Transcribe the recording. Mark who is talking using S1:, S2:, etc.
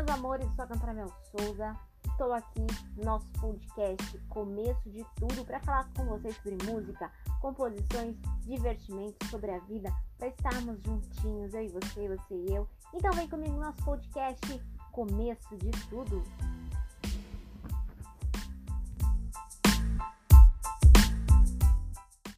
S1: meus amores, eu sou a cantora Mel Souza. Estou aqui no nosso podcast Começo de Tudo para falar com vocês sobre música, composições, divertimentos, sobre a vida, para estarmos juntinhos, eu e você, você e eu. Então vem comigo no nosso podcast Começo de Tudo.